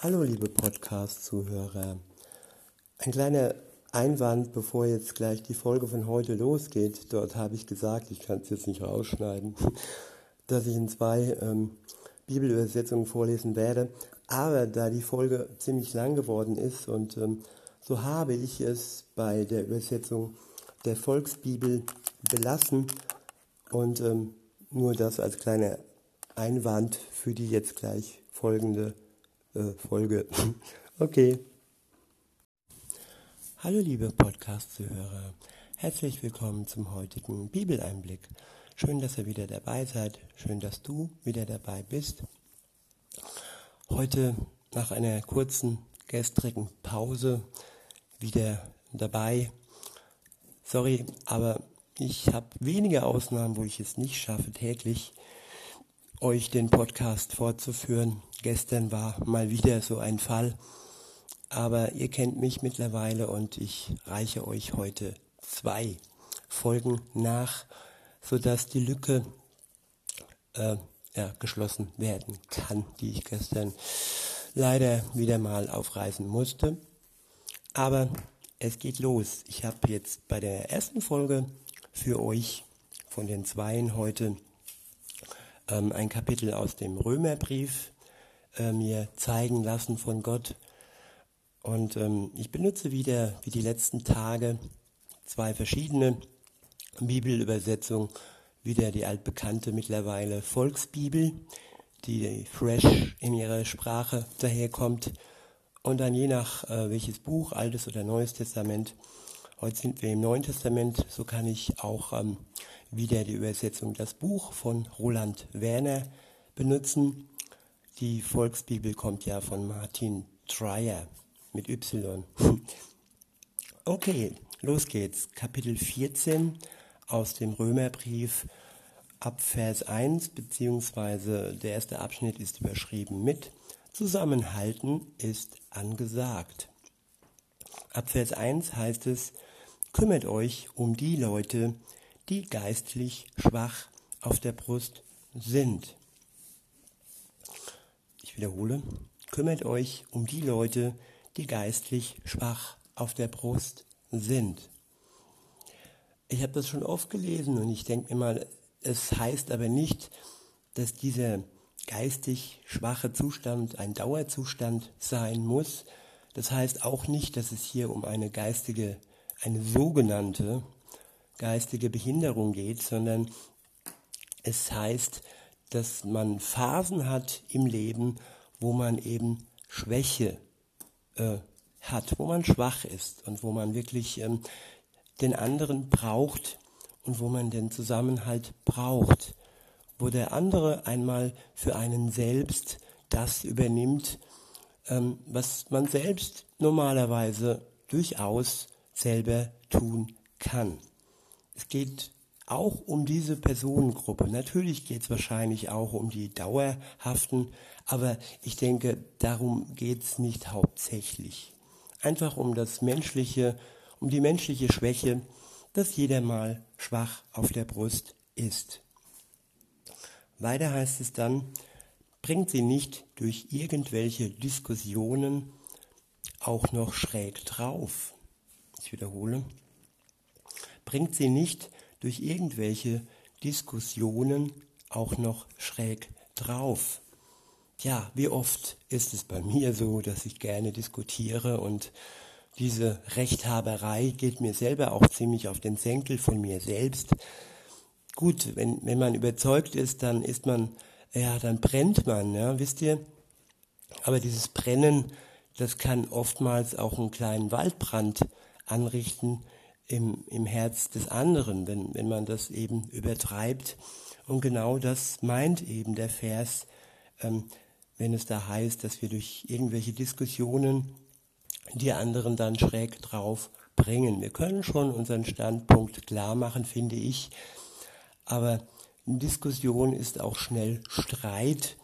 Hallo liebe Podcast-Zuhörer. Ein kleiner Einwand, bevor jetzt gleich die Folge von heute losgeht. Dort habe ich gesagt, ich kann es jetzt nicht rausschneiden, dass ich in zwei ähm, Bibelübersetzungen vorlesen werde. Aber da die Folge ziemlich lang geworden ist und ähm, so habe ich es bei der Übersetzung der Volksbibel belassen und ähm, nur das als kleiner Einwand für die jetzt gleich folgende äh, Folge. okay. Hallo liebe Podcast-Zuhörer, herzlich willkommen zum heutigen Bibeleinblick. Schön, dass ihr wieder dabei seid, schön, dass du wieder dabei bist. Heute nach einer kurzen gestrigen Pause wieder dabei. Sorry, aber ich habe wenige Ausnahmen, wo ich es nicht schaffe, täglich euch den Podcast fortzuführen. Gestern war mal wieder so ein Fall, aber ihr kennt mich mittlerweile und ich reiche euch heute zwei Folgen nach, sodass die Lücke äh, ja, geschlossen werden kann, die ich gestern leider wieder mal aufreißen musste. Aber es geht los. Ich habe jetzt bei der ersten Folge für euch von den Zweien heute ähm, ein Kapitel aus dem Römerbrief äh, mir zeigen lassen von Gott. Und ähm, ich benutze wieder, wie die letzten Tage, zwei verschiedene Bibelübersetzungen. Wieder die altbekannte mittlerweile Volksbibel, die fresh in ihrer Sprache daherkommt. Und dann je nach äh, welches Buch, Altes oder Neues Testament, heute sind wir im Neuen Testament, so kann ich auch ähm, wieder die Übersetzung Das Buch von Roland Werner benutzen. Die Volksbibel kommt ja von Martin Dreyer mit Y. Okay, los geht's. Kapitel 14 aus dem Römerbrief ab Vers 1, beziehungsweise der erste Abschnitt ist überschrieben mit Zusammenhalten ist angesagt. Ab Vers 1 heißt es, kümmert euch um die Leute, die geistlich schwach auf der Brust sind. Ich wiederhole, kümmert euch um die Leute, die geistlich schwach auf der Brust sind. Ich habe das schon oft gelesen und ich denke mir mal, es heißt aber nicht, dass dieser geistig schwache Zustand ein Dauerzustand sein muss. Das heißt auch nicht, dass es hier um eine geistige, eine sogenannte geistige Behinderung geht, sondern es heißt, dass man Phasen hat im Leben, wo man eben Schwäche äh, hat, wo man schwach ist und wo man wirklich ähm, den anderen braucht und wo man den Zusammenhalt braucht, wo der andere einmal für einen selbst das übernimmt, ähm, was man selbst normalerweise durchaus selber tun kann. Es geht auch um diese Personengruppe. Natürlich geht es wahrscheinlich auch um die Dauerhaften, aber ich denke, darum geht es nicht hauptsächlich. Einfach um das menschliche, um die menschliche Schwäche, dass jeder mal schwach auf der Brust ist. Weiter heißt es dann, bringt sie nicht durch irgendwelche Diskussionen auch noch schräg drauf. Ich wiederhole, bringt sie nicht durch irgendwelche Diskussionen auch noch schräg drauf. Ja, wie oft ist es bei mir so, dass ich gerne diskutiere und diese Rechthaberei geht mir selber auch ziemlich auf den Senkel von mir selbst. Gut, wenn, wenn man überzeugt ist, dann ist man, ja, dann brennt man, ja, wisst ihr? Aber dieses Brennen, das kann oftmals auch einen kleinen Waldbrand anrichten, im, im Herz des anderen, wenn, wenn man das eben übertreibt. Und genau das meint eben der Vers, ähm, wenn es da heißt, dass wir durch irgendwelche Diskussionen die anderen dann schräg drauf bringen. Wir können schon unseren Standpunkt klar machen, finde ich, aber Diskussion ist auch schnell Streit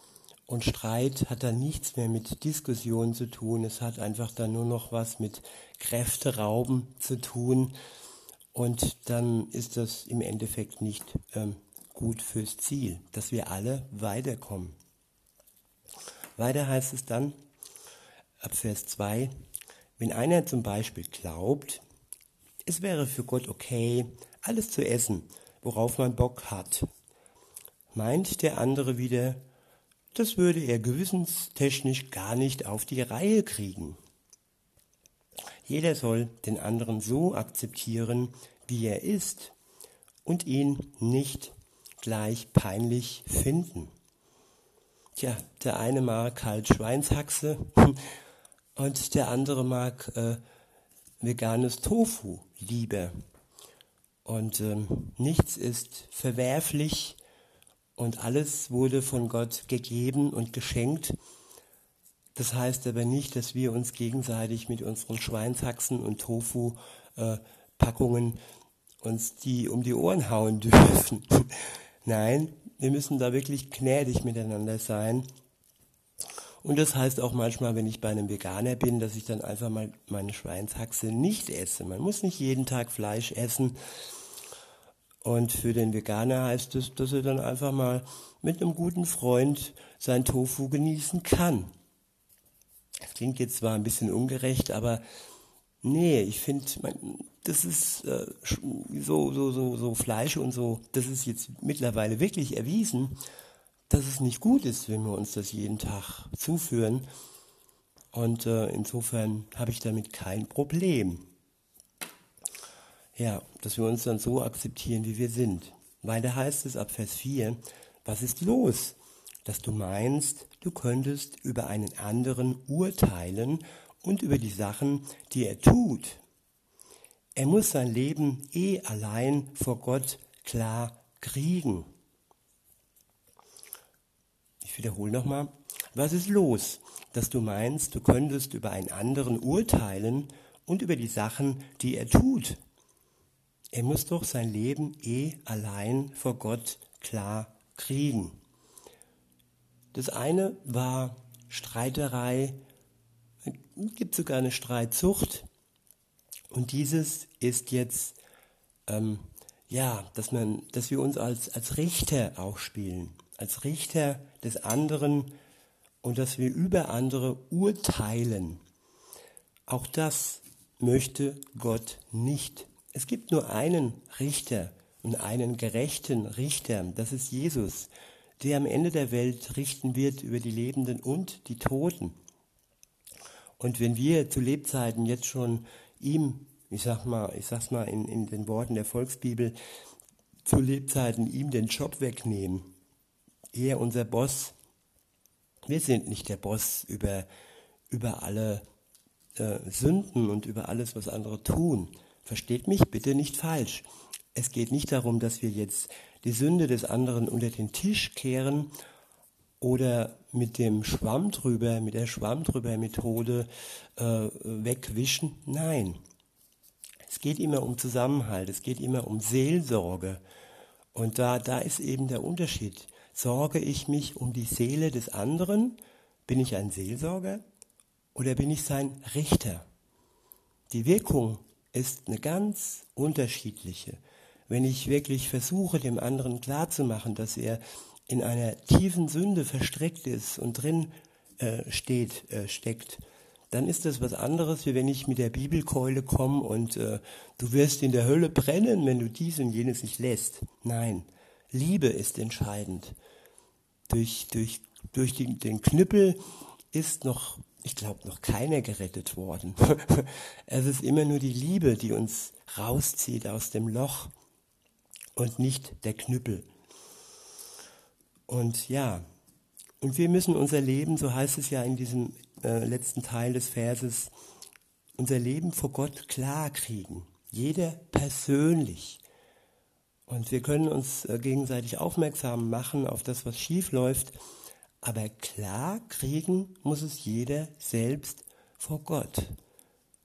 und Streit hat dann nichts mehr mit Diskussion zu tun. Es hat einfach dann nur noch was mit Kräfterauben zu tun. Und dann ist das im Endeffekt nicht ähm, gut fürs Ziel, dass wir alle weiterkommen. Weiter heißt es dann, ab Vers 2, wenn einer zum Beispiel glaubt, es wäre für Gott okay, alles zu essen, worauf man Bock hat, meint der andere wieder, das würde er gewissenstechnisch gar nicht auf die Reihe kriegen. Jeder soll den anderen so akzeptieren, wie er ist und ihn nicht gleich peinlich finden. Tja, der eine mag halt Schweinshaxe und der andere mag äh, veganes Tofu lieber. Und ähm, nichts ist verwerflich und alles wurde von Gott gegeben und geschenkt. Das heißt aber nicht, dass wir uns gegenseitig mit unseren Schweinshaxen und Tofu-Packungen äh, uns die um die Ohren hauen dürfen. Nein, wir müssen da wirklich gnädig miteinander sein. Und das heißt auch manchmal, wenn ich bei einem Veganer bin, dass ich dann einfach mal meine Schweinshaxe nicht esse. Man muss nicht jeden Tag Fleisch essen. Und für den Veganer heißt es, dass er dann einfach mal mit einem guten Freund sein Tofu genießen kann. Das klingt jetzt zwar ein bisschen ungerecht, aber nee, ich finde, das ist äh, so, so, so, so Fleisch und so, das ist jetzt mittlerweile wirklich erwiesen, dass es nicht gut ist, wenn wir uns das jeden Tag zuführen. Und äh, insofern habe ich damit kein Problem. Ja, dass wir uns dann so akzeptieren, wie wir sind. Weil da heißt es ab Vers 4, was ist los? Dass du meinst, du könntest über einen anderen urteilen und über die Sachen, die er tut. Er muss sein Leben eh allein vor Gott klar kriegen. Ich wiederhole nochmal. Was ist los, dass du meinst, du könntest über einen anderen urteilen und über die Sachen, die er tut? Er muss doch sein Leben eh allein vor Gott klar kriegen. Das eine war Streiterei, gibt sogar eine Streitzucht und dieses ist jetzt, ähm, ja, dass, man, dass wir uns als, als Richter auch spielen, als Richter des anderen und dass wir über andere urteilen. Auch das möchte Gott nicht. Es gibt nur einen Richter und einen gerechten Richter, das ist Jesus, der am Ende der Welt richten wird über die Lebenden und die Toten. Und wenn wir zu Lebzeiten jetzt schon ihm, ich sag mal, ich sag's mal in, in den Worten der Volksbibel, zu Lebzeiten ihm den Job wegnehmen, er unser Boss, wir sind nicht der Boss über, über alle äh, Sünden und über alles, was andere tun. Versteht mich bitte nicht falsch. Es geht nicht darum, dass wir jetzt die Sünde des anderen unter den Tisch kehren oder mit dem Schwamm drüber, mit der Schwamm drüber Methode äh, wegwischen. Nein. Es geht immer um Zusammenhalt, es geht immer um Seelsorge. Und da, da ist eben der Unterschied. Sorge ich mich um die Seele des anderen? Bin ich ein Seelsorger? Oder bin ich sein Richter? Die Wirkung ist eine ganz unterschiedliche. Wenn ich wirklich versuche, dem anderen klarzumachen, dass er in einer tiefen Sünde verstrickt ist und drin äh, steht, äh, steckt, dann ist das was anderes, wie wenn ich mit der Bibelkeule komme und äh, du wirst in der Hölle brennen, wenn du dies und jenes nicht lässt. Nein, Liebe ist entscheidend. Durch, durch, durch die, den Knüppel ist noch, ich glaube, noch keiner gerettet worden. es ist immer nur die Liebe, die uns rauszieht aus dem Loch und nicht der Knüppel. Und ja, und wir müssen unser Leben, so heißt es ja in diesem äh, letzten Teil des Verses, unser Leben vor Gott klar kriegen. Jeder persönlich. Und wir können uns äh, gegenseitig aufmerksam machen auf das, was schief läuft. Aber klar kriegen muss es jeder selbst vor Gott.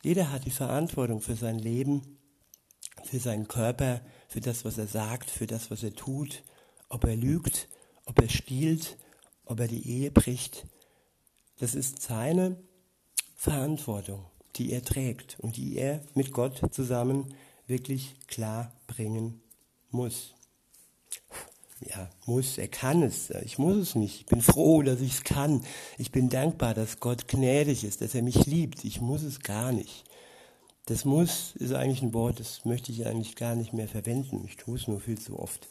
Jeder hat die Verantwortung für sein Leben, für seinen Körper, für das, was er sagt, für das, was er tut, ob er lügt, ob er stiehlt, ob er die Ehe bricht. Das ist seine Verantwortung, die er trägt und die er mit Gott zusammen wirklich klar bringen muss. Ja, muss, er kann es. Ich muss es nicht. Ich bin froh, dass ich es kann. Ich bin dankbar, dass Gott gnädig ist, dass er mich liebt. Ich muss es gar nicht. Das muss ist eigentlich ein Wort, das möchte ich eigentlich gar nicht mehr verwenden. Ich tue es nur viel zu oft.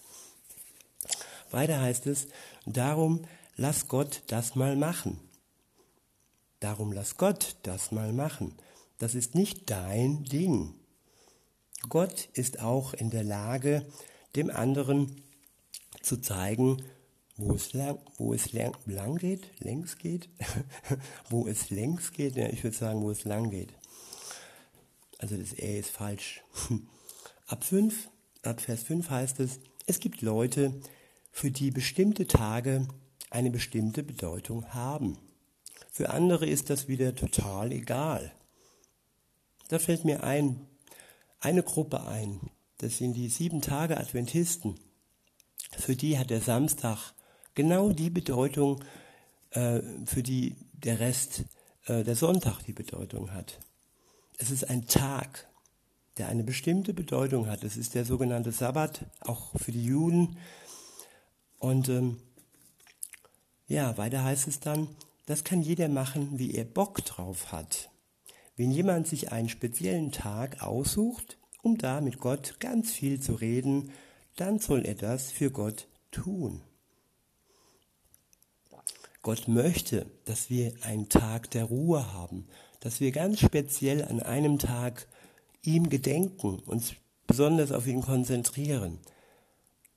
Weiter heißt es, darum lass Gott das mal machen. Darum lass Gott das mal machen. Das ist nicht dein Ding. Gott ist auch in der Lage, dem anderen zu zeigen, wo es lang, wo es lang, lang geht, längs geht, wo es längs geht, ja, ich würde sagen, wo es lang geht. Also das Ä ist falsch. Ab 5, ab Vers 5 heißt es, es gibt Leute, für die bestimmte Tage eine bestimmte Bedeutung haben. Für andere ist das wieder total egal. Da fällt mir ein, eine Gruppe ein, das sind die sieben Tage Adventisten. Für die hat der Samstag genau die Bedeutung, äh, für die der Rest, äh, der Sonntag die Bedeutung hat. Es ist ein Tag, der eine bestimmte Bedeutung hat. Es ist der sogenannte Sabbat, auch für die Juden. Und ähm, ja, weiter heißt es dann, das kann jeder machen, wie er Bock drauf hat. Wenn jemand sich einen speziellen Tag aussucht, um da mit Gott ganz viel zu reden, dann soll er das für Gott tun. Gott möchte, dass wir einen Tag der Ruhe haben, dass wir ganz speziell an einem Tag ihm gedenken, uns besonders auf ihn konzentrieren.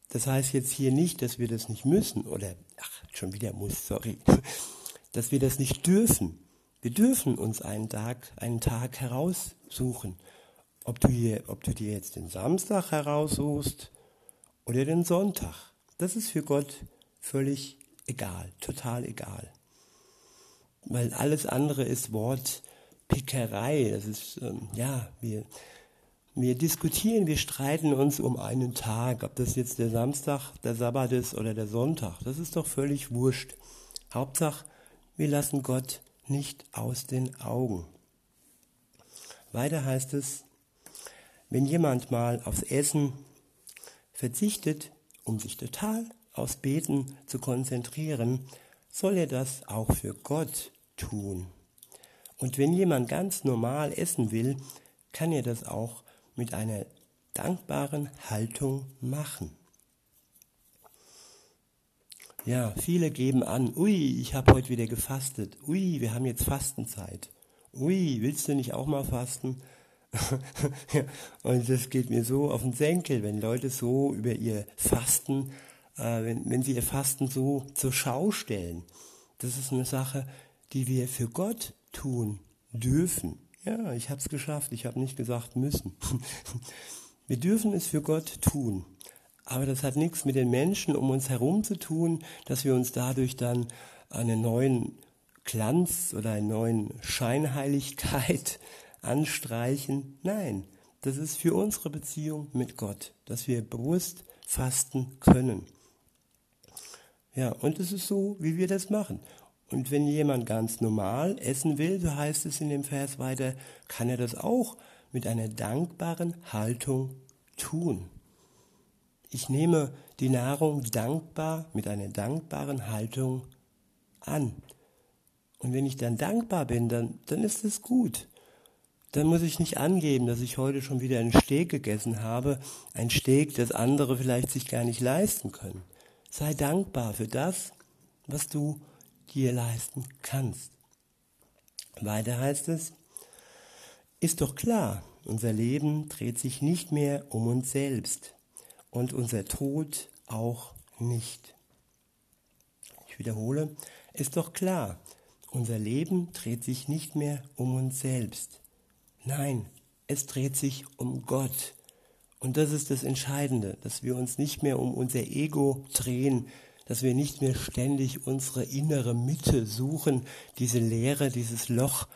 Das heißt jetzt hier nicht, dass wir das nicht müssen oder, ach, schon wieder muss, sorry, dass wir das nicht dürfen. Wir dürfen uns einen Tag, einen Tag heraussuchen. Ob du, hier, ob du dir jetzt den Samstag heraussuchst oder den Sonntag, das ist für Gott völlig egal, total egal. Weil alles andere ist Wortpickerei. Das ist, ähm, ja, wir, wir diskutieren, wir streiten uns um einen Tag, ob das jetzt der Samstag, der Sabbat ist oder der Sonntag. Das ist doch völlig wurscht. Hauptsache, wir lassen Gott nicht aus den Augen. Weiter heißt es, wenn jemand mal aufs Essen verzichtet, um sich total aufs Beten zu konzentrieren, soll er das auch für Gott tun. Und wenn jemand ganz normal essen will, kann er das auch mit einer dankbaren Haltung machen. Ja, viele geben an, ui, ich habe heute wieder gefastet. Ui, wir haben jetzt Fastenzeit. Ui, willst du nicht auch mal fasten? und das geht mir so auf den Senkel, wenn Leute so über ihr Fasten, äh, wenn, wenn sie ihr Fasten so zur Schau stellen. Das ist eine Sache, die wir für Gott tun dürfen. Ja, ich habe es geschafft, ich habe nicht gesagt müssen. wir dürfen es für Gott tun. Aber das hat nichts mit den Menschen um uns herum zu tun, dass wir uns dadurch dann einen neuen Glanz oder einen neuen Scheinheiligkeit anstreichen. Nein, das ist für unsere Beziehung mit Gott, dass wir bewusst fasten können. Ja, und es ist so, wie wir das machen. Und wenn jemand ganz normal essen will, so heißt es in dem Vers weiter, kann er das auch mit einer dankbaren Haltung tun. Ich nehme die Nahrung dankbar mit einer dankbaren Haltung an. Und wenn ich dann dankbar bin, dann, dann ist es gut dann muss ich nicht angeben, dass ich heute schon wieder einen Steak gegessen habe, ein Steak, das andere vielleicht sich gar nicht leisten können. Sei dankbar für das, was du dir leisten kannst. Weiter heißt es, ist doch klar, unser Leben dreht sich nicht mehr um uns selbst und unser Tod auch nicht. Ich wiederhole, ist doch klar, unser Leben dreht sich nicht mehr um uns selbst Nein, es dreht sich um Gott. Und das ist das Entscheidende, dass wir uns nicht mehr um unser Ego drehen, dass wir nicht mehr ständig unsere innere Mitte suchen, diese Leere, dieses Loch,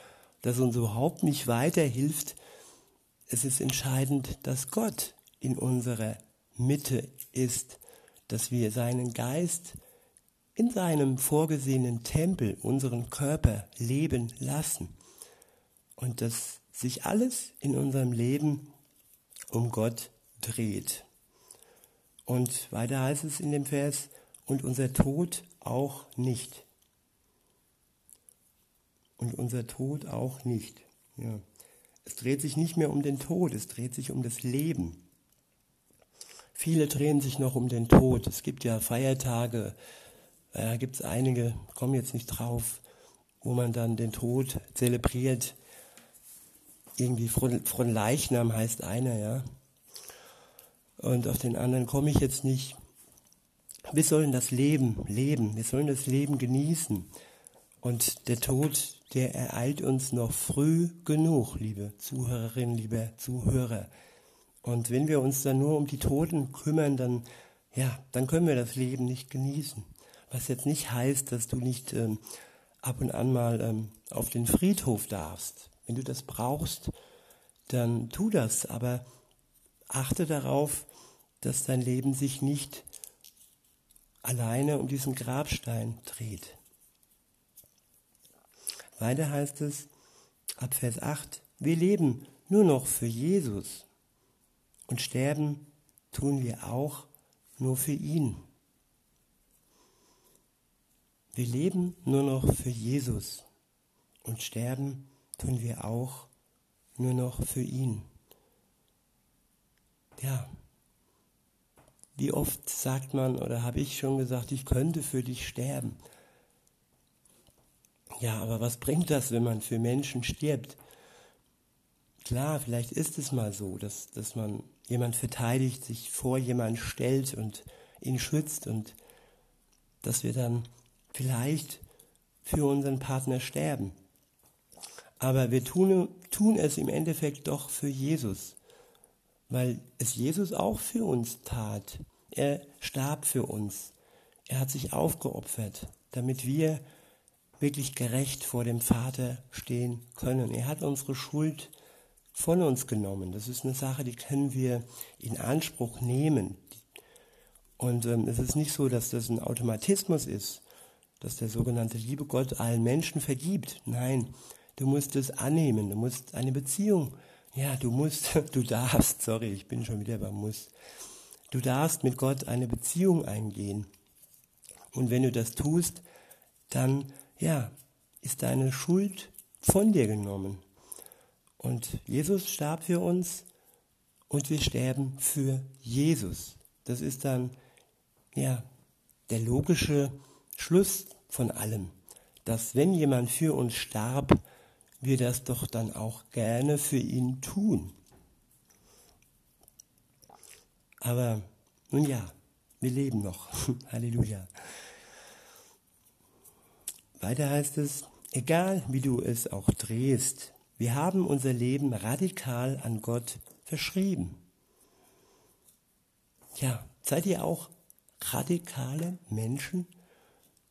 das uns überhaupt nicht weiterhilft. Es ist entscheidend, dass Gott in unserer Mitte ist, dass wir seinen Geist in seinem vorgesehenen Tempel, unseren Körper leben lassen. Und dass sich alles in unserem Leben um Gott dreht. Und weiter heißt es in dem Vers, und unser Tod auch nicht. Und unser Tod auch nicht. Ja. Es dreht sich nicht mehr um den Tod, es dreht sich um das Leben. Viele drehen sich noch um den Tod. Es gibt ja Feiertage, da äh, gibt es einige, kommen jetzt nicht drauf, wo man dann den Tod zelebriert. Irgendwie von Leichnam heißt einer, ja. Und auf den anderen komme ich jetzt nicht. Wir sollen das Leben leben, wir sollen das Leben genießen. Und der Tod, der ereilt uns noch früh genug, liebe Zuhörerinnen, liebe Zuhörer. Und wenn wir uns dann nur um die Toten kümmern, dann, ja, dann können wir das Leben nicht genießen. Was jetzt nicht heißt, dass du nicht ähm, ab und an mal ähm, auf den Friedhof darfst. Wenn du das brauchst, dann tu das, aber achte darauf, dass dein Leben sich nicht alleine um diesen Grabstein dreht. Weiter heißt es ab Vers 8, wir leben nur noch für Jesus und sterben tun wir auch nur für ihn. Wir leben nur noch für Jesus und sterben tun wir auch nur noch für ihn. Ja, wie oft sagt man oder habe ich schon gesagt, ich könnte für dich sterben. Ja, aber was bringt das, wenn man für Menschen stirbt? Klar, vielleicht ist es mal so, dass, dass man jemand verteidigt, sich vor jemand stellt und ihn schützt und dass wir dann vielleicht für unseren Partner sterben. Aber wir tun, tun es im Endeffekt doch für Jesus, weil es Jesus auch für uns tat. Er starb für uns. Er hat sich aufgeopfert, damit wir wirklich gerecht vor dem Vater stehen können. Er hat unsere Schuld von uns genommen. Das ist eine Sache, die können wir in Anspruch nehmen. Und ähm, es ist nicht so, dass das ein Automatismus ist, dass der sogenannte liebe Gott allen Menschen vergibt. Nein, du musst es annehmen. Du musst eine Beziehung. Ja, du musst, du darfst, sorry, ich bin schon wieder beim Muss. Du darfst mit Gott eine Beziehung eingehen. Und wenn du das tust, dann, ja, ist deine Schuld von dir genommen. Und Jesus starb für uns und wir sterben für Jesus. Das ist dann ja der logische Schluss von allem, dass wenn jemand für uns starb, wir das doch dann auch gerne für ihn tun. Aber nun ja, wir leben noch. Halleluja. Weiter heißt es, egal wie du es auch drehst, wir haben unser Leben radikal an Gott verschrieben. Ja, seid ihr auch radikale Menschen?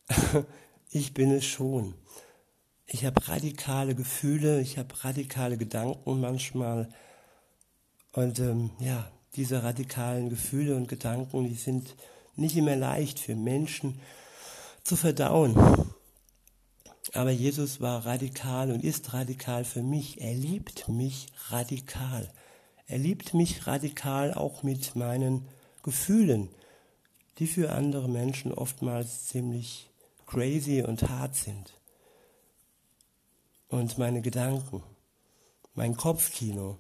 ich bin es schon. Ich habe radikale Gefühle, ich habe radikale Gedanken manchmal. Und ähm, ja, diese radikalen Gefühle und Gedanken, die sind nicht immer leicht für Menschen zu verdauen. Aber Jesus war radikal und ist radikal für mich. Er liebt mich radikal. Er liebt mich radikal auch mit meinen Gefühlen, die für andere Menschen oftmals ziemlich crazy und hart sind. Und meine Gedanken, mein Kopfkino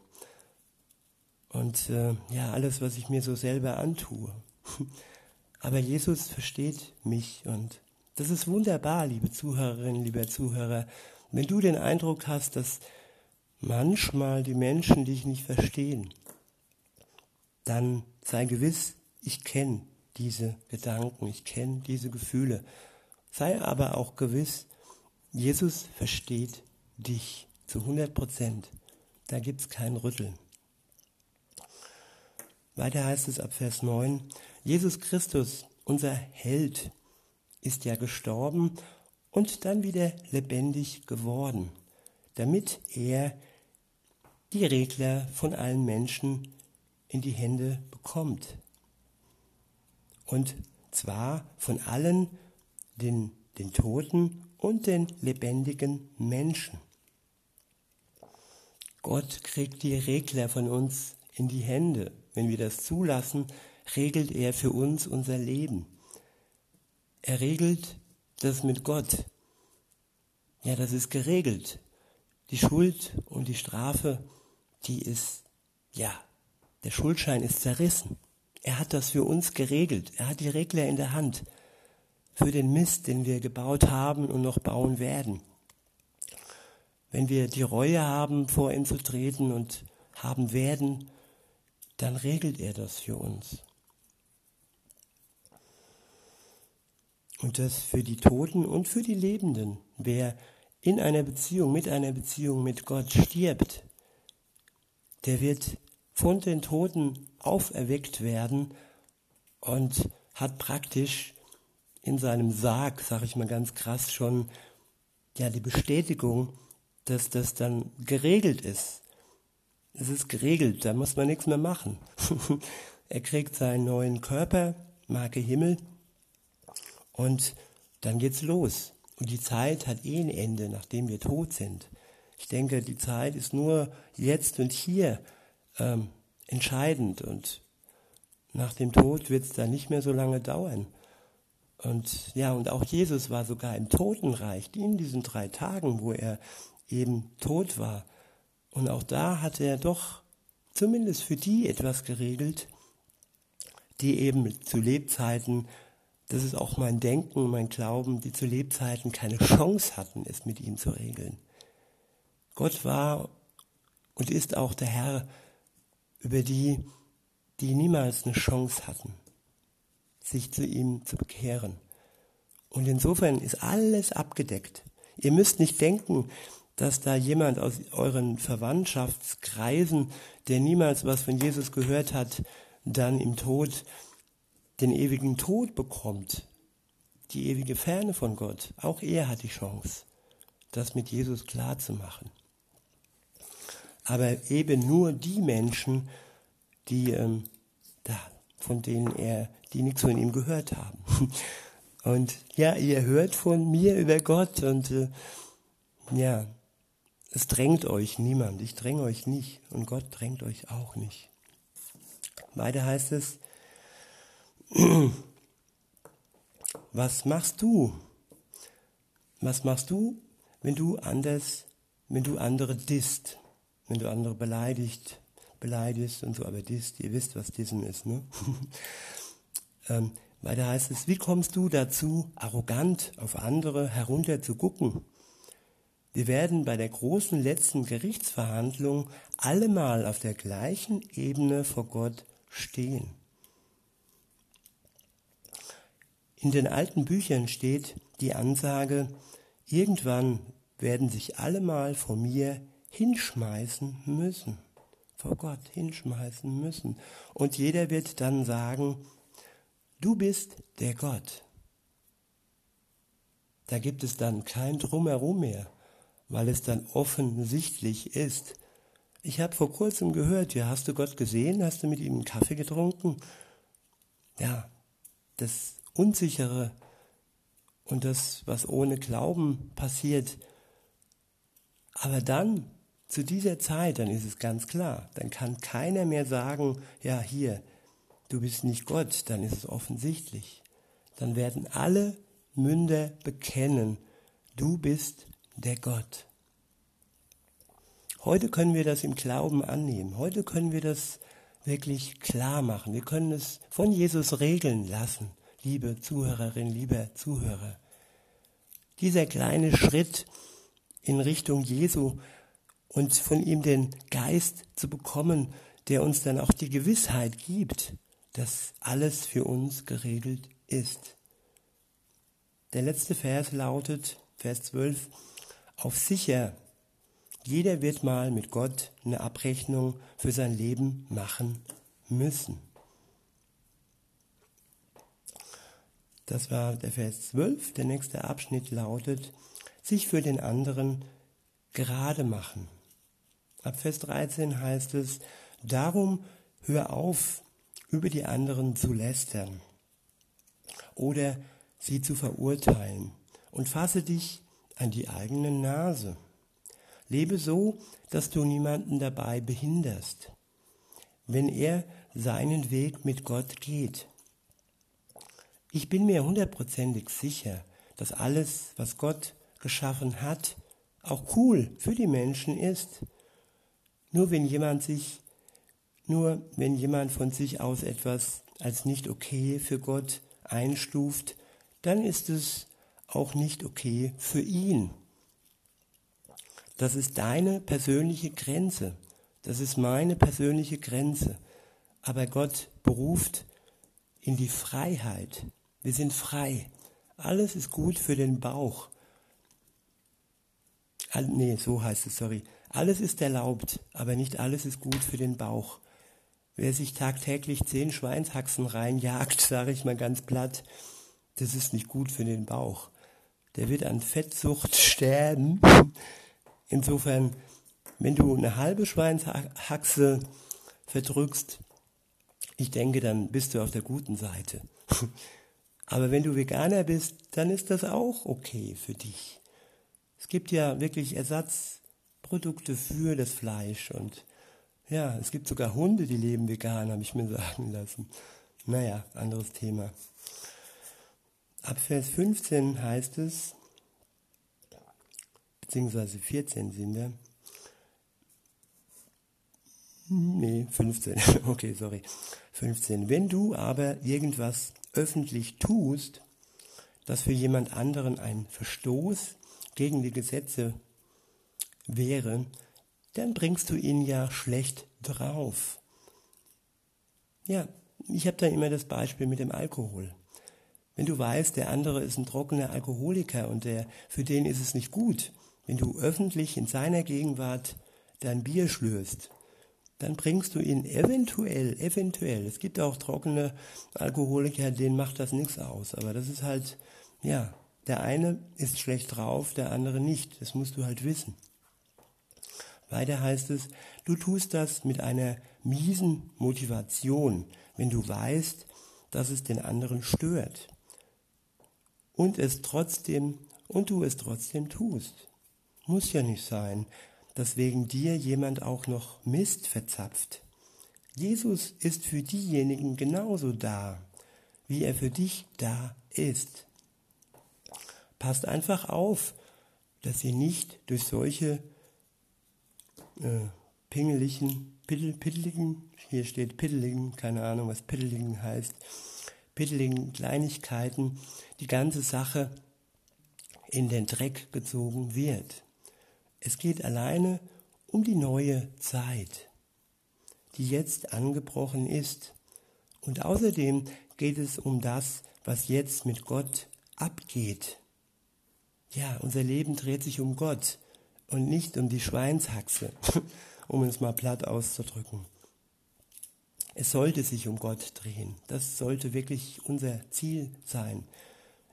und äh, ja, alles, was ich mir so selber antue. Aber Jesus versteht mich und das ist wunderbar, liebe Zuhörerinnen, lieber Zuhörer, wenn du den Eindruck hast, dass manchmal die Menschen dich nicht verstehen, dann sei gewiss, ich kenne diese Gedanken, ich kenne diese Gefühle. Sei aber auch gewiss, Jesus versteht dich zu 100 Prozent. Da gibt es kein Rütteln. Weiter heißt es ab Vers 9, Jesus Christus, unser Held, ist ja gestorben und dann wieder lebendig geworden, damit er die Regler von allen Menschen in die Hände bekommt. Und zwar von allen den, den Toten und den lebendigen Menschen. Gott kriegt die Regler von uns in die Hände. Wenn wir das zulassen, regelt er für uns unser Leben. Er regelt das mit Gott. Ja, das ist geregelt. Die Schuld und die Strafe, die ist, ja, der Schuldschein ist zerrissen. Er hat das für uns geregelt. Er hat die Regler in der Hand für den Mist, den wir gebaut haben und noch bauen werden. Wenn wir die Reue haben, vor ihn zu treten und haben werden, dann regelt er das für uns. Und das für die Toten und für die Lebenden. Wer in einer Beziehung, mit einer Beziehung mit Gott stirbt, der wird von den Toten auferweckt werden und hat praktisch in seinem Sarg, sag ich mal ganz krass, schon ja die Bestätigung, dass das dann geregelt ist. Es ist geregelt, da muss man nichts mehr machen. er kriegt seinen neuen Körper, Marke Himmel, und dann geht's los. Und die Zeit hat eh ein Ende, nachdem wir tot sind. Ich denke, die Zeit ist nur jetzt und hier ähm, entscheidend und nach dem Tod wird es dann nicht mehr so lange dauern. Und ja, und auch Jesus war sogar im Totenreich, in diesen drei Tagen, wo er eben tot war. Und auch da hat er doch zumindest für die etwas geregelt, die eben zu Lebzeiten, das ist auch mein Denken, mein Glauben, die zu Lebzeiten keine Chance hatten, es mit ihm zu regeln. Gott war und ist auch der Herr über die, die niemals eine Chance hatten, sich zu ihm zu bekehren. Und insofern ist alles abgedeckt. Ihr müsst nicht denken, dass da jemand aus euren Verwandtschaftskreisen, der niemals was von Jesus gehört hat, dann im Tod den ewigen Tod bekommt, die ewige Ferne von Gott. Auch er hat die Chance, das mit Jesus klar zu machen. Aber eben nur die Menschen, die ähm, da, von denen er, die nichts von ihm gehört haben. Und ja, ihr hört von mir über Gott und äh, ja, es drängt euch niemand. Ich dränge euch nicht und Gott drängt euch auch nicht. Weiter heißt es, was machst du? Was machst du, wenn du anders, wenn du andere disst, wenn du andere beleidigt, beleidigst und so, aber disst, ihr wisst, was dissen ist, ne? ähm, weiter heißt es, wie kommst du dazu, arrogant auf andere herunter zu gucken? Wir werden bei der großen letzten Gerichtsverhandlung allemal auf der gleichen Ebene vor Gott stehen. In den alten Büchern steht die Ansage, irgendwann werden sich allemal vor mir hinschmeißen müssen, vor Gott hinschmeißen müssen. Und jeder wird dann sagen, Du bist der Gott. Da gibt es dann kein Drumherum mehr, weil es dann offensichtlich ist. Ich habe vor kurzem gehört, ja, hast du Gott gesehen? Hast du mit ihm einen Kaffee getrunken? Ja, das Unsichere und das, was ohne Glauben passiert. Aber dann, zu dieser Zeit, dann ist es ganz klar, dann kann keiner mehr sagen, ja, hier, du bist nicht Gott, dann ist es offensichtlich. Dann werden alle Münder bekennen, du bist der Gott. Heute können wir das im Glauben annehmen. Heute können wir das wirklich klar machen. Wir können es von Jesus regeln lassen, liebe Zuhörerin, lieber Zuhörer. Dieser kleine Schritt in Richtung Jesu und von ihm den Geist zu bekommen, der uns dann auch die Gewissheit gibt, dass alles für uns geregelt ist. Der letzte Vers lautet, Vers 12, auf sicher, jeder wird mal mit Gott eine Abrechnung für sein Leben machen müssen. Das war der Vers 12. Der nächste Abschnitt lautet, sich für den anderen gerade machen. Ab Vers 13 heißt es, darum hör auf, über die anderen zu lästern oder sie zu verurteilen und fasse dich an die eigene Nase. Lebe so, dass du niemanden dabei behinderst. Wenn er seinen Weg mit Gott geht. Ich bin mir hundertprozentig sicher, dass alles, was Gott geschaffen hat, auch cool für die Menschen ist. Nur wenn jemand sich, nur wenn jemand von sich aus etwas als nicht okay für Gott einstuft, dann ist es auch nicht okay für ihn. Das ist deine persönliche Grenze. Das ist meine persönliche Grenze. Aber Gott beruft in die Freiheit. Wir sind frei. Alles ist gut für den Bauch. Nee, so heißt es, sorry. Alles ist erlaubt, aber nicht alles ist gut für den Bauch. Wer sich tagtäglich zehn Schweinshaxen reinjagt, sage ich mal ganz platt, das ist nicht gut für den Bauch. Der wird an Fettsucht sterben. Insofern, wenn du eine halbe Schweinshaxe verdrückst, ich denke, dann bist du auf der guten Seite. Aber wenn du Veganer bist, dann ist das auch okay für dich. Es gibt ja wirklich Ersatzprodukte für das Fleisch und ja, es gibt sogar Hunde, die leben vegan, habe ich mir sagen lassen. Naja, anderes Thema. Ab Vers 15 heißt es, beziehungsweise 14 sind wir. Nee, 15. Okay, sorry. 15. Wenn du aber irgendwas öffentlich tust, das für jemand anderen ein Verstoß gegen die Gesetze wäre, dann bringst du ihn ja schlecht drauf. Ja, ich habe da immer das Beispiel mit dem Alkohol. Wenn du weißt, der andere ist ein trockener Alkoholiker und der, für den ist es nicht gut, wenn du öffentlich in seiner Gegenwart dein Bier schlürst, dann bringst du ihn eventuell, eventuell, es gibt auch trockene Alkoholiker, denen macht das nichts aus, aber das ist halt, ja, der eine ist schlecht drauf, der andere nicht, das musst du halt wissen. Weiter heißt es, du tust das mit einer miesen Motivation, wenn du weißt, dass es den anderen stört und es trotzdem und du es trotzdem tust. Muss ja nicht sein, dass wegen dir jemand auch noch Mist verzapft. Jesus ist für diejenigen genauso da, wie er für dich da ist. Passt einfach auf, dass ihr nicht durch solche äh, pingeligen, pittel, pitteligen, hier steht pitteligen, keine Ahnung, was pitteligen heißt, pitteligen Kleinigkeiten die ganze Sache in den Dreck gezogen wird. Es geht alleine um die neue Zeit, die jetzt angebrochen ist. Und außerdem geht es um das, was jetzt mit Gott abgeht. Ja, unser Leben dreht sich um Gott und nicht um die Schweinshaxe, um es mal platt auszudrücken. Es sollte sich um Gott drehen. Das sollte wirklich unser Ziel sein.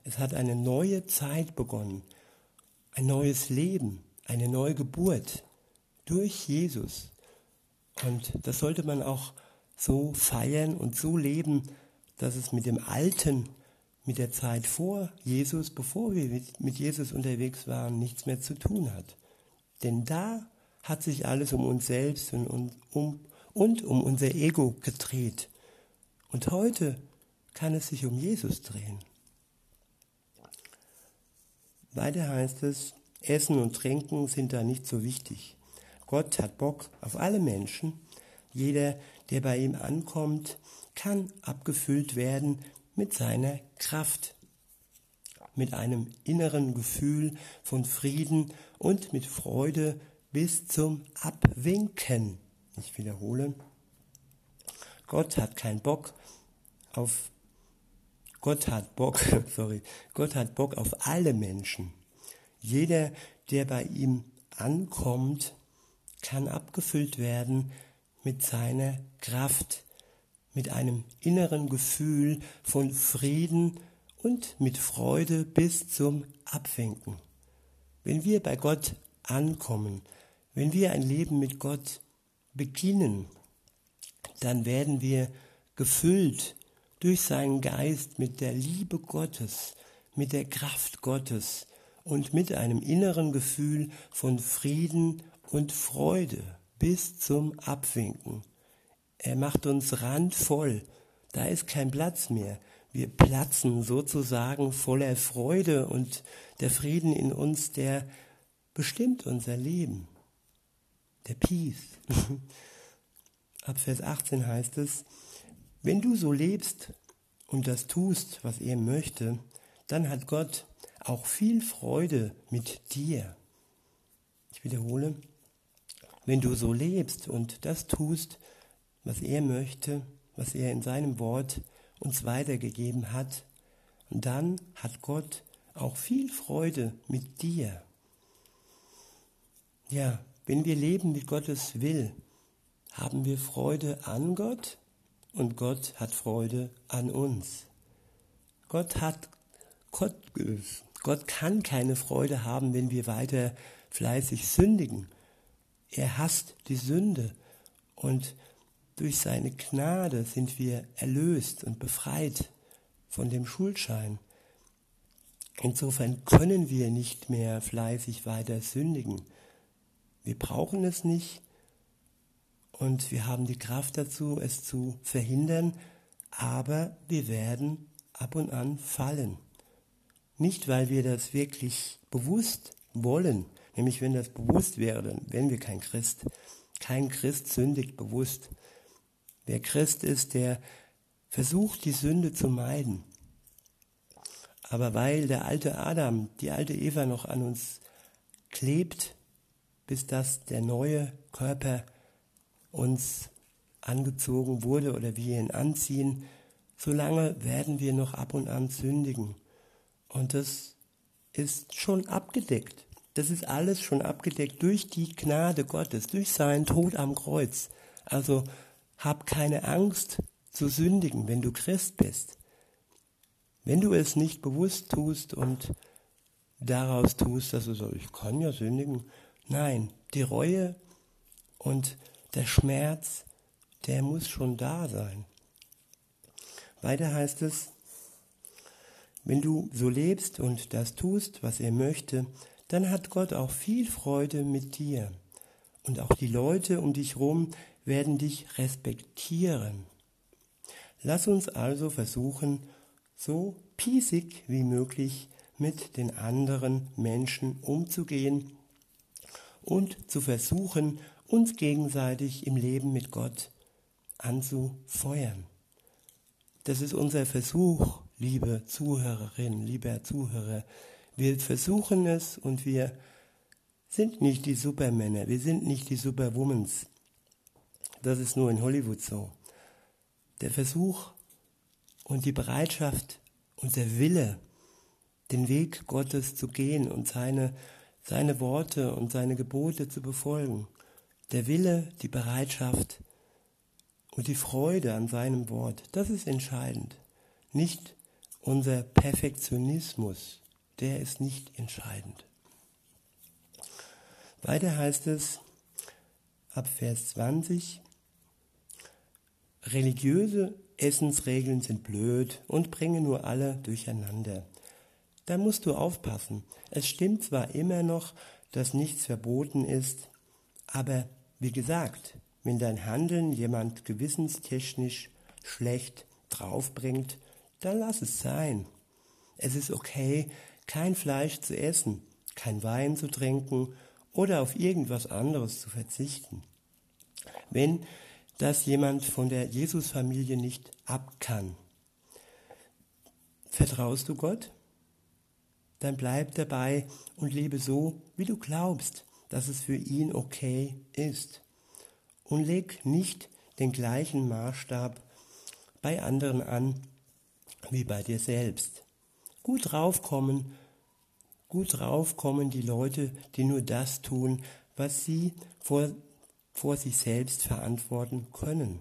Es hat eine neue Zeit begonnen, ein neues Leben, eine neue Geburt durch Jesus. Und das sollte man auch so feiern und so leben, dass es mit dem Alten, mit der Zeit vor Jesus, bevor wir mit Jesus unterwegs waren, nichts mehr zu tun hat. Denn da hat sich alles um uns selbst und um, und um unser Ego gedreht. Und heute kann es sich um Jesus drehen. Weiter heißt es, Essen und Trinken sind da nicht so wichtig. Gott hat Bock auf alle Menschen. Jeder, der bei ihm ankommt, kann abgefüllt werden mit seiner Kraft, mit einem inneren Gefühl von Frieden und mit Freude bis zum Abwinken. Ich wiederhole. Gott hat keinen Bock auf Gott hat Bock, sorry, Gott hat Bock auf alle Menschen. Jeder, der bei ihm ankommt, kann abgefüllt werden mit seiner Kraft, mit einem inneren Gefühl von Frieden und mit Freude bis zum Abwinken. Wenn wir bei Gott ankommen, wenn wir ein Leben mit Gott beginnen, dann werden wir gefüllt durch seinen Geist mit der Liebe Gottes, mit der Kraft Gottes und mit einem inneren Gefühl von Frieden und Freude bis zum Abwinken. Er macht uns randvoll. Da ist kein Platz mehr. Wir platzen sozusagen voller Freude und der Frieden in uns, der bestimmt unser Leben. Der Peace. Ab Vers 18 heißt es, wenn du so lebst und das tust, was er möchte, dann hat Gott auch viel Freude mit dir. Ich wiederhole, wenn du so lebst und das tust, was er möchte, was er in seinem Wort uns weitergegeben hat, dann hat Gott auch viel Freude mit dir. Ja, wenn wir leben, wie Gottes will, haben wir Freude an Gott und Gott hat Freude an uns. Gott hat Gott, Gott kann keine Freude haben, wenn wir weiter fleißig sündigen. Er hasst die Sünde und durch seine Gnade sind wir erlöst und befreit von dem Schuldschein. Insofern können wir nicht mehr fleißig weiter sündigen. Wir brauchen es nicht und wir haben die Kraft dazu, es zu verhindern, aber wir werden ab und an fallen. Nicht, weil wir das wirklich bewusst wollen, nämlich wenn das bewusst wäre, dann wären wir kein Christ. Kein Christ sündigt bewusst. Wer Christ ist, der versucht, die Sünde zu meiden. Aber weil der alte Adam, die alte Eva noch an uns klebt, bis das der neue Körper uns angezogen wurde oder wir ihn anziehen, solange werden wir noch ab und an sündigen. Und das ist schon abgedeckt. Das ist alles schon abgedeckt durch die Gnade Gottes, durch seinen Tod am Kreuz. Also hab keine Angst zu sündigen, wenn du Christ bist. Wenn du es nicht bewusst tust und daraus tust, dass du sagst, ich kann ja sündigen. Nein, die Reue und der Schmerz, der muss schon da sein. Weiter heißt es, wenn du so lebst und das tust, was er möchte, dann hat Gott auch viel Freude mit dir. Und auch die Leute um dich herum werden dich respektieren. Lass uns also versuchen, so piesig wie möglich mit den anderen Menschen umzugehen und zu versuchen, uns gegenseitig im Leben mit Gott anzufeuern. Das ist unser Versuch, liebe Zuhörerin, lieber Zuhörer. Wir versuchen es und wir sind nicht die Supermänner, wir sind nicht die Superwomans. Das ist nur in Hollywood so. Der Versuch und die Bereitschaft und der Wille, den Weg Gottes zu gehen und seine, seine Worte und seine Gebote zu befolgen. Der Wille, die Bereitschaft und die Freude an seinem Wort, das ist entscheidend. Nicht unser Perfektionismus, der ist nicht entscheidend. Weiter heißt es ab Vers 20, religiöse Essensregeln sind blöd und bringen nur alle durcheinander. Da musst du aufpassen. Es stimmt zwar immer noch, dass nichts verboten ist, aber wie gesagt, wenn dein Handeln jemand gewissenstechnisch schlecht draufbringt, dann lass es sein. Es ist okay, kein Fleisch zu essen, kein Wein zu trinken oder auf irgendwas anderes zu verzichten. Wenn das jemand von der Jesusfamilie nicht ab kann. Vertraust du Gott? Dann bleib dabei und lebe so, wie du glaubst, dass es für ihn okay ist. Und leg nicht den gleichen Maßstab bei anderen an wie bei dir selbst. Gut draufkommen, gut draufkommen die Leute, die nur das tun, was sie vor, vor sich selbst verantworten können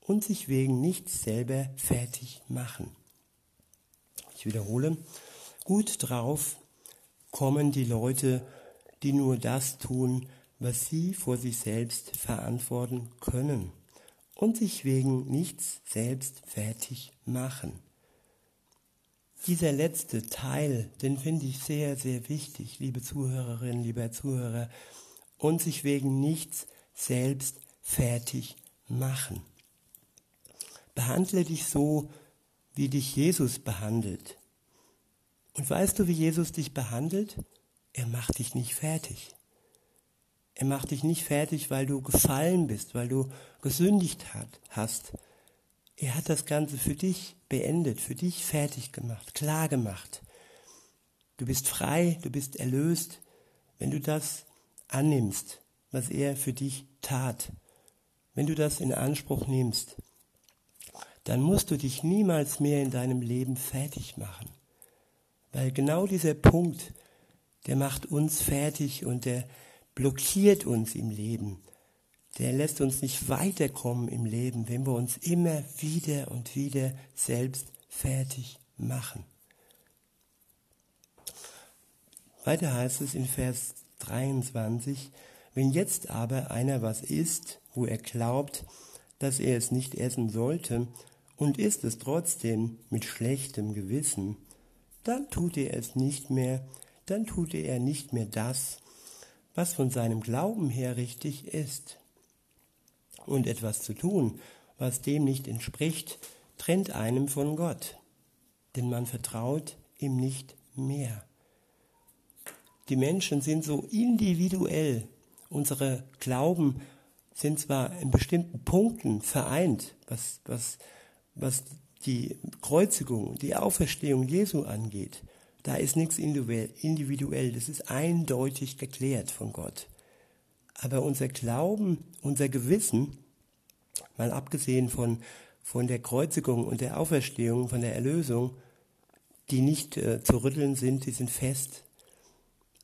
und sich wegen nichts selber fertig machen. Ich wiederhole, gut drauf kommen die Leute, die nur das tun, was sie vor sich selbst verantworten können und sich wegen nichts selbst fertig machen. Dieser letzte Teil, den finde ich sehr, sehr wichtig, liebe Zuhörerinnen, lieber Zuhörer, und sich wegen nichts selbst fertig machen. Behandle dich so, wie dich Jesus behandelt. Und weißt du, wie Jesus dich behandelt? Er macht dich nicht fertig. Er macht dich nicht fertig, weil du gefallen bist, weil du gesündigt hast. Er hat das Ganze für dich beendet, für dich fertig gemacht, klar gemacht. Du bist frei, du bist erlöst, wenn du das annimmst, was er für dich tat. Wenn du das in Anspruch nimmst, dann musst du dich niemals mehr in deinem Leben fertig machen. Weil genau dieser Punkt, der macht uns fertig und der blockiert uns im Leben. Der lässt uns nicht weiterkommen im Leben, wenn wir uns immer wieder und wieder selbst fertig machen. Weiter heißt es in Vers 23, wenn jetzt aber einer was isst, wo er glaubt, dass er es nicht essen sollte, und isst es trotzdem mit schlechtem Gewissen, dann tut er es nicht mehr, dann tut er nicht mehr das, was von seinem Glauben her richtig ist. Und etwas zu tun, was dem nicht entspricht, trennt einem von Gott, denn man vertraut ihm nicht mehr. Die Menschen sind so individuell. Unsere Glauben sind zwar in bestimmten Punkten vereint, was, was, was die Kreuzigung, die Auferstehung Jesu angeht, da ist nichts individuell, das ist eindeutig geklärt von Gott. Aber unser Glauben, unser Gewissen, mal abgesehen von, von der Kreuzigung und der Auferstehung, von der Erlösung, die nicht äh, zu rütteln sind, die sind fest.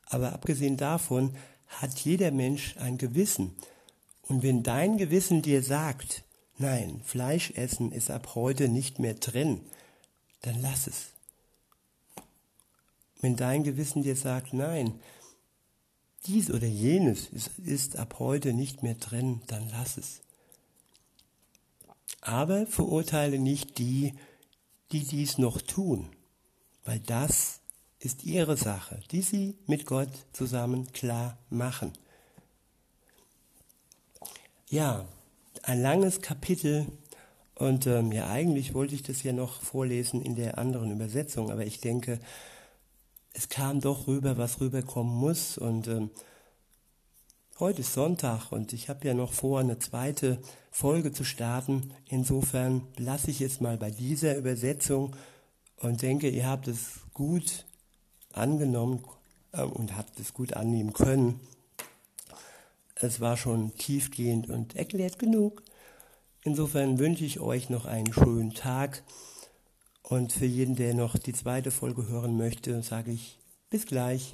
Aber abgesehen davon hat jeder Mensch ein Gewissen. Und wenn dein Gewissen dir sagt, nein, Fleisch essen ist ab heute nicht mehr drin, dann lass es. Wenn dein Gewissen dir sagt, nein, dies oder jenes ist, ist ab heute nicht mehr drin, dann lass es. Aber verurteile nicht die, die dies noch tun, weil das ist ihre Sache, die sie mit Gott zusammen klar machen. Ja, ein langes Kapitel und ähm, ja, eigentlich wollte ich das ja noch vorlesen in der anderen Übersetzung, aber ich denke, es kam doch rüber, was rüberkommen muss. Und ähm, heute ist Sonntag und ich habe ja noch vor, eine zweite Folge zu starten. Insofern lasse ich es mal bei dieser Übersetzung und denke, ihr habt es gut angenommen äh, und habt es gut annehmen können. Es war schon tiefgehend und erklärt genug. Insofern wünsche ich euch noch einen schönen Tag. Und für jeden, der noch die zweite Folge hören möchte, sage ich bis gleich.